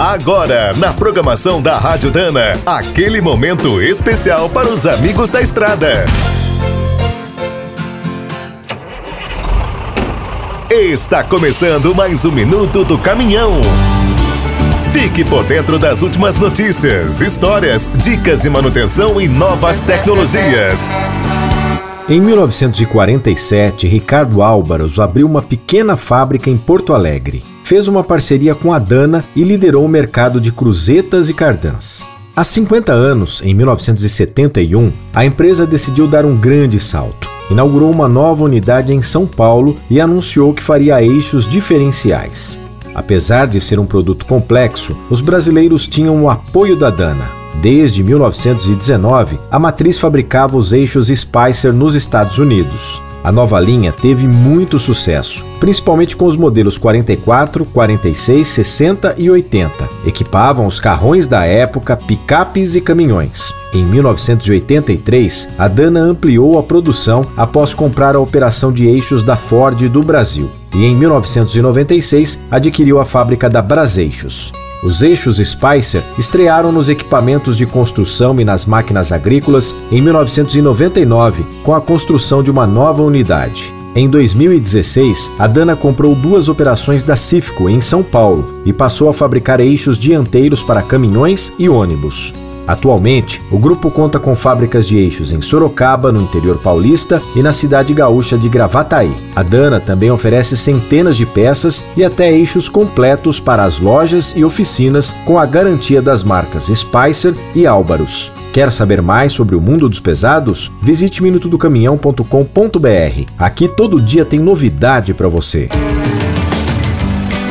Agora, na programação da Rádio Dana, aquele momento especial para os amigos da estrada. Está começando mais um minuto do caminhão. Fique por dentro das últimas notícias, histórias, dicas de manutenção e novas tecnologias. Em 1947, Ricardo Álvaros abriu uma pequena fábrica em Porto Alegre fez uma parceria com a Dana e liderou o mercado de cruzetas e cardãs. Há 50 anos, em 1971, a empresa decidiu dar um grande salto. Inaugurou uma nova unidade em São Paulo e anunciou que faria eixos diferenciais. Apesar de ser um produto complexo, os brasileiros tinham o apoio da Dana. Desde 1919, a matriz fabricava os eixos Spicer nos Estados Unidos. A nova linha teve muito sucesso, principalmente com os modelos 44, 46, 60 e 80. Equipavam os carrões da época, picapes e caminhões. Em 1983, a Dana ampliou a produção após comprar a operação de eixos da Ford do Brasil. E em 1996, adquiriu a fábrica da Braseixos. Os eixos Spicer estrearam nos equipamentos de construção e nas máquinas agrícolas em 1999, com a construção de uma nova unidade. Em 2016, a Dana comprou duas operações da Cifco em São Paulo e passou a fabricar eixos dianteiros para caminhões e ônibus. Atualmente, o grupo conta com fábricas de eixos em Sorocaba, no interior paulista, e na cidade gaúcha de Gravataí. A Dana também oferece centenas de peças e até eixos completos para as lojas e oficinas com a garantia das marcas Spicer e Álvaros. Quer saber mais sobre o mundo dos pesados? Visite minutodocaminhão.com.br. Aqui todo dia tem novidade para você.